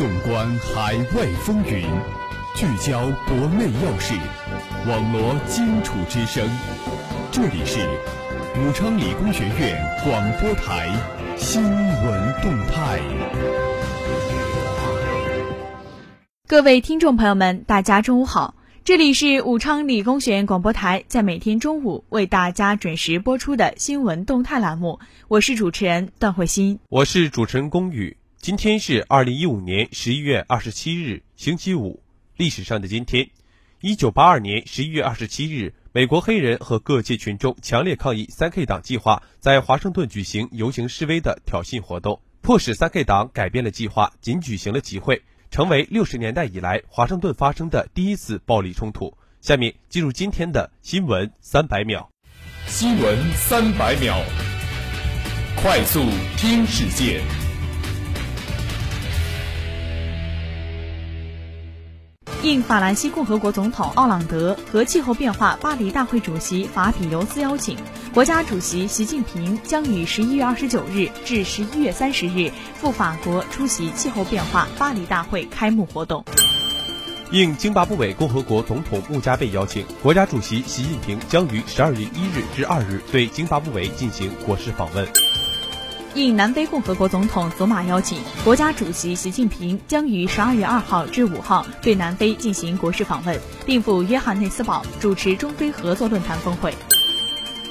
纵观海外风云，聚焦国内要事，网罗荆楚之声。这里是武昌理工学院广播台新闻动态。各位听众朋友们，大家中午好，这里是武昌理工学院广播台在每天中午为大家准时播出的新闻动态栏目，我是主持人段慧欣，我是主持人龚宇。今天是二零一五年十一月二十七日，星期五。历史上的今天，一九八二年十一月二十七日，美国黑人和各界群众强烈抗议三 K 党计划在华盛顿举行游行示威的挑衅活动，迫使三 K 党改变了计划，仅举行了集会，成为六十年代以来华盛顿发生的第一次暴力冲突。下面进入今天的新闻三百秒。新闻三百秒，快速听世界。应法兰西共和国总统奥朗德和气候变化巴黎大会主席法比尤斯邀请，国家主席习近平将于十一月二十九日至十一月三十日赴法国出席气候变化巴黎大会开幕活动。应津巴布韦共和国总统穆加贝邀请，国家主席习近平将于十二月一日至二日对津巴布韦进行国事访问。应南非共和国总统佐马邀请，国家主席习近平将于十二月二号至五号对南非进行国事访问，并赴约翰内斯堡主持中非合作论坛峰会。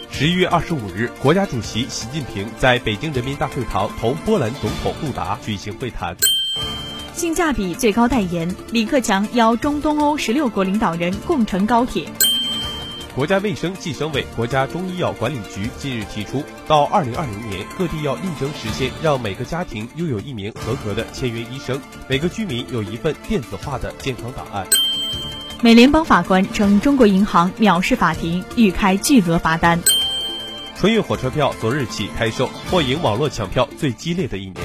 十一月二十五日，国家主席习近平在北京人民大会堂同波兰总统杜达举行会谈。性价比最高代言，李克强邀中东欧十六国领导人共乘高铁。国家卫生计生委、国家中医药管理局近日提出，到二零二零年，各地要力争实现让每个家庭拥有一名合格的签约医生，每个居民有一份电子化的健康档案。美联邦法官称，中国银行藐视法庭，欲开巨额罚单。春运火车票昨日起开售，或迎网络抢票最激烈的一年。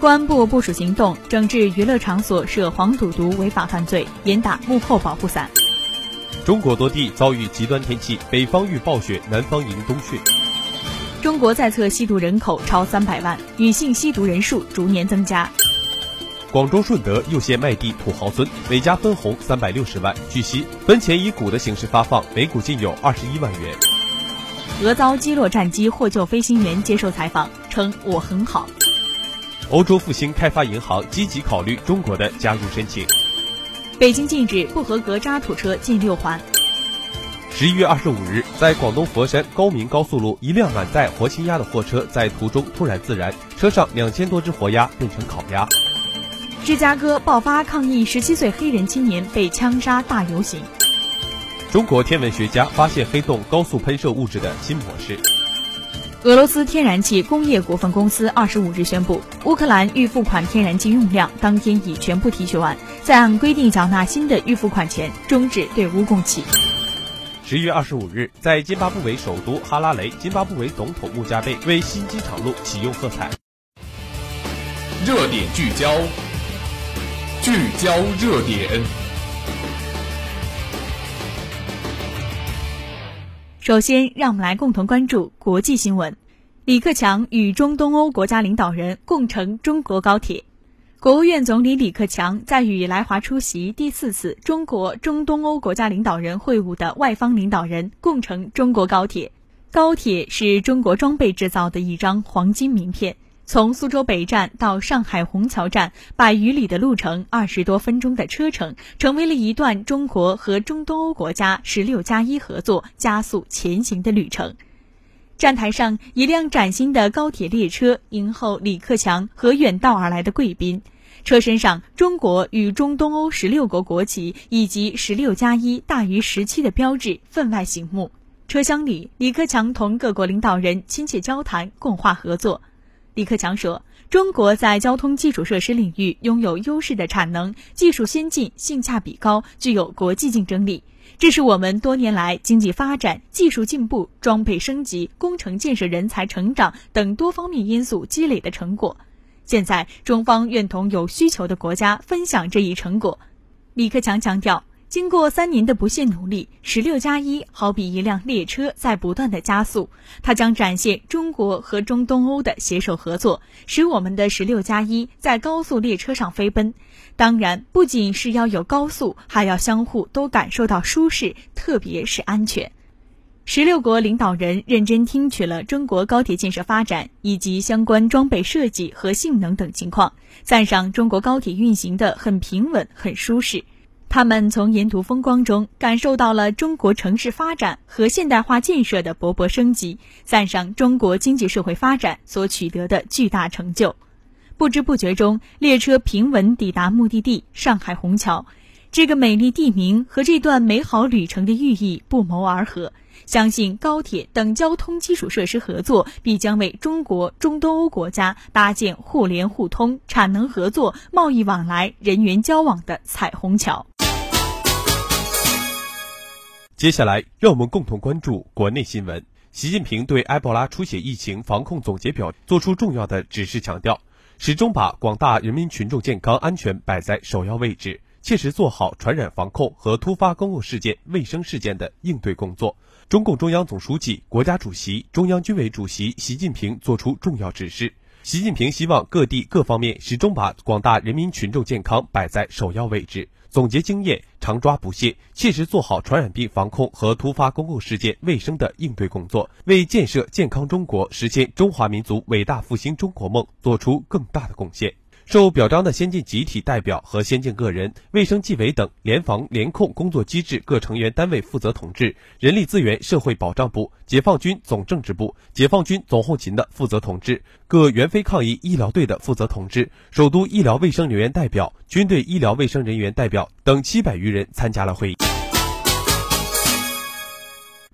公安部部署行动，整治娱乐场所涉黄赌毒违法犯罪，严打幕后保护伞。中国多地遭遇极端天气，北方遇暴雪，南方迎冬雪。中国在册吸毒人口超三百万，女性吸毒人数逐年增加。广州顺德又现卖地土豪村，每家分红三百六十万。据悉，分钱以股的形式发放，每股仅有二十一万元。俄遭击落战机获救飞行员接受采访称：“我很好。”欧洲复兴开发银行积极考虑中国的加入申请。北京禁止不合格渣土车进六环。十一月二十五日，在广东佛山高明高速路，一辆满载活青鸭的货车在途中突然自燃，车上两千多只活鸭变成烤鸭。芝加哥爆发抗议十七岁黑人青年被枪杀大游行。中国天文学家发现黑洞高速喷射物质的新模式。俄罗斯天然气工业股份公司二十五日宣布，乌克兰预付款天然气用量当天已全部提取完，在按规定缴纳新的预付款前，终止对乌供气。十一月二十五日，在津巴布韦首都哈拉雷，津巴布韦总统穆加贝为新机场路启用喝彩。热点聚焦，聚焦热点。首先，让我们来共同关注国际新闻。李克强与中东欧国家领导人共乘中国高铁。国务院总理李克强在与来华出席第四次中国中东欧国家领导人会晤的外方领导人共乘中国高铁。高铁是中国装备制造的一张黄金名片。从苏州北站到上海虹桥站，百余里的路程，二十多分钟的车程，成为了一段中国和中东欧国家“十六加一”合作加速前行的旅程。站台上，一辆崭新的高铁列车迎候李克强和远道而来的贵宾，车身上中国与中东欧十六国国旗以及“十六加一”大于十七的标志分外醒目。车厢里，李克强同各国领导人亲切交谈，共话合作。李克强说：“中国在交通基础设施领域拥有优势的产能，技术先进，性价比高，具有国际竞争力。这是我们多年来经济发展、技术进步、装备升级、工程建设人才成长等多方面因素积累的成果。现在，中方愿同有需求的国家分享这一成果。”李克强强调。经过三年的不懈努力，十六加一好比一辆列车在不断的加速，它将展现中国和中东欧的携手合作，使我们的十六加一在高速列车上飞奔。当然，不仅是要有高速，还要相互都感受到舒适，特别是安全。十六国领导人认真听取了中国高铁建设发展以及相关装备设计和性能等情况，赞赏中国高铁运行的很平稳、很舒适。他们从沿途风光中感受到了中国城市发展和现代化建设的勃勃生机，赞赏中国经济社会发展所取得的巨大成就。不知不觉中，列车平稳抵达目的地上海虹桥。这个美丽地名和这段美好旅程的寓意不谋而合。相信高铁等交通基础设施合作必将为中国中东欧国家搭建互联互通、产能合作、贸易往来、人员交往的彩虹桥。接下来，让我们共同关注国内新闻。习近平对埃博拉出血疫情防控总结表作出重要的指示，强调始终把广大人民群众健康安全摆在首要位置，切实做好传染防控和突发公共事件、卫生事件的应对工作。中共中央总书记、国家主席、中央军委主席习近平作出重要指示。习近平希望各地各方面始终把广大人民群众健康摆在首要位置。总结经验，常抓不懈，切实做好传染病防控和突发公共事件卫生的应对工作，为建设健康中国、实现中华民族伟大复兴中国梦做出更大的贡献。受表彰的先进集体代表和先进个人、卫生纪委等联防联控工作机制各成员单位负责同志、人力资源社会保障部、解放军总政治部、解放军总后勤的负责同志、各援非抗疫医疗队的负责同志、首都医疗卫生人员代表、军队医疗卫生人员代表等七百余人参加了会议。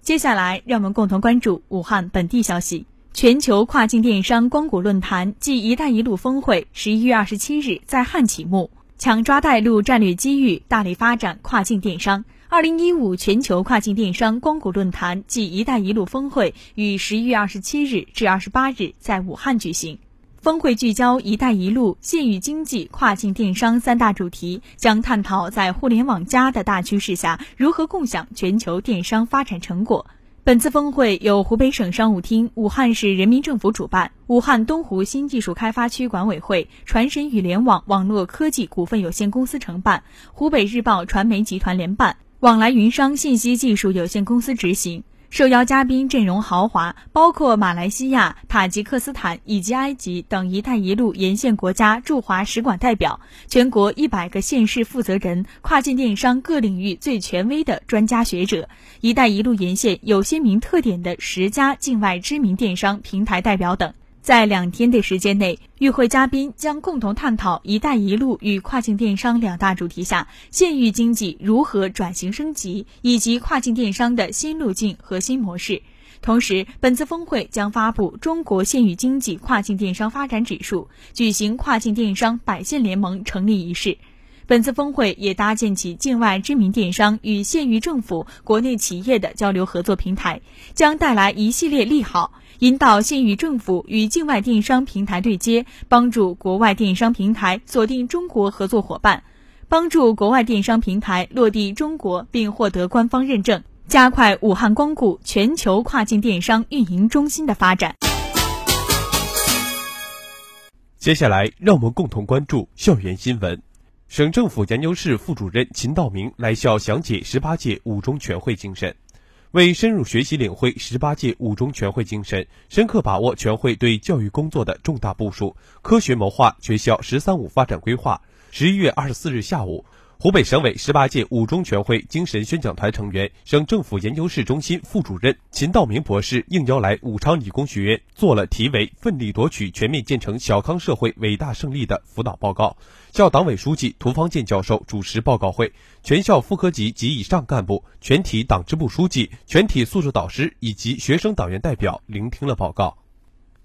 接下来，让我们共同关注武汉本地消息。全球跨境电商光谷论坛暨“一带一路”峰会十一月二十七日在汉启幕，抢抓带路战略机遇，大力发展跨境电商。二零一五全球跨境电商光谷论坛暨“一带一路”峰会于十一月二十七日至二十八日在武汉举行。峰会聚焦“一带一路”县域经济、跨境电商三大主题，将探讨在互联网加的大趋势下，如何共享全球电商发展成果。本次峰会由湖北省商务厅、武汉市人民政府主办，武汉东湖新技术开发区管委会、传神与联网网络科技股份有限公司承办，湖北日报传媒集团联办，往来云商信息技术有限公司执行。受邀嘉宾阵容豪华，包括马来西亚、塔吉克斯坦以及埃及等“一带一路”沿线国家驻华使馆代表，全国一百个县市负责人，跨境电商各领域最权威的专家学者，“一带一路”沿线有鲜明特点的十家境外知名电商平台代表等。在两天的时间内，与会嘉宾将共同探讨“一带一路”与跨境电商两大主题下，县域经济如何转型升级，以及跨境电商的新路径和新模式。同时，本次峰会将发布《中国县域经济跨境电商发展指数》，举行跨境电商百县联盟成立仪式。本次峰会也搭建起境外知名电商与县域政府、国内企业的交流合作平台，将带来一系列利好。引导县域政府与境外电商平台对接，帮助国外电商平台锁定中国合作伙伴，帮助国外电商平台落地中国并获得官方认证，加快武汉光谷全球跨境电商运营中心的发展。接下来，让我们共同关注校园新闻。省政府研究室副主任秦道明来校讲解十八届五中全会精神。为深入学习领会十八届五中全会精神，深刻把握全会对教育工作的重大部署，科学谋划学校“十三五”发展规划。十一月二十四日下午。湖北省委十八届五中全会精神宣讲团成员、省政府研究室中心副主任秦道明博士应邀来武昌理工学院，做了题为“奋力夺取全面建成小康社会伟大胜利”的辅导报告。校党委书记涂方健教授主持报告会，全校副科级及以上干部、全体党支部书记、全体宿舍导师以及学生党员代表聆听了报告。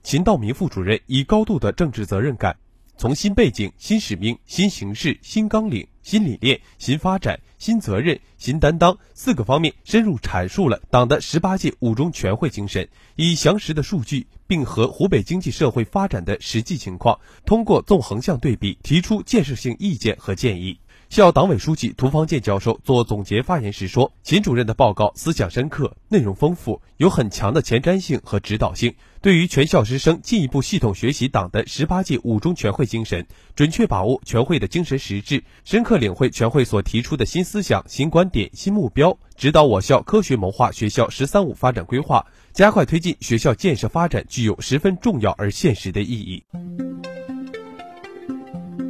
秦道明副主任以高度的政治责任感。从新背景、新使命、新形势、新纲领、新理念、新发展、新责任、新担当四个方面深入阐述了党的十八届五中全会精神，以详实的数据，并和湖北经济社会发展的实际情况，通过纵横向对比，提出建设性意见和建议。校党委书记涂方健教授做总结发言时说：“秦主任的报告思想深刻，内容丰富，有很强的前瞻性和指导性，对于全校师生进一步系统学习党的十八届五中全会精神，准确把握全会的精神实质，深刻领会全会所提出的新思想、新观点、新目标，指导我校科学谋划学校‘十三五’发展规划，加快推进学校建设发展，具有十分重要而现实的意义。”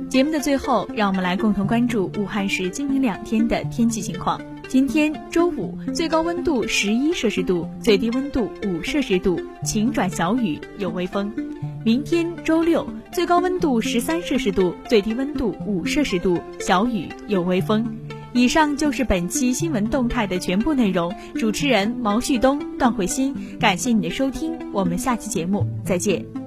节目的最后，让我们来共同关注武汉市今明两天的天气情况。今天周五，最高温度十一摄氏度，最低温度五摄氏度，晴转小雨，有微风。明天周六，最高温度十三摄氏度，最低温度五摄氏度，小雨，有微风。以上就是本期新闻动态的全部内容。主持人毛旭东、段慧欣，感谢你的收听，我们下期节目再见。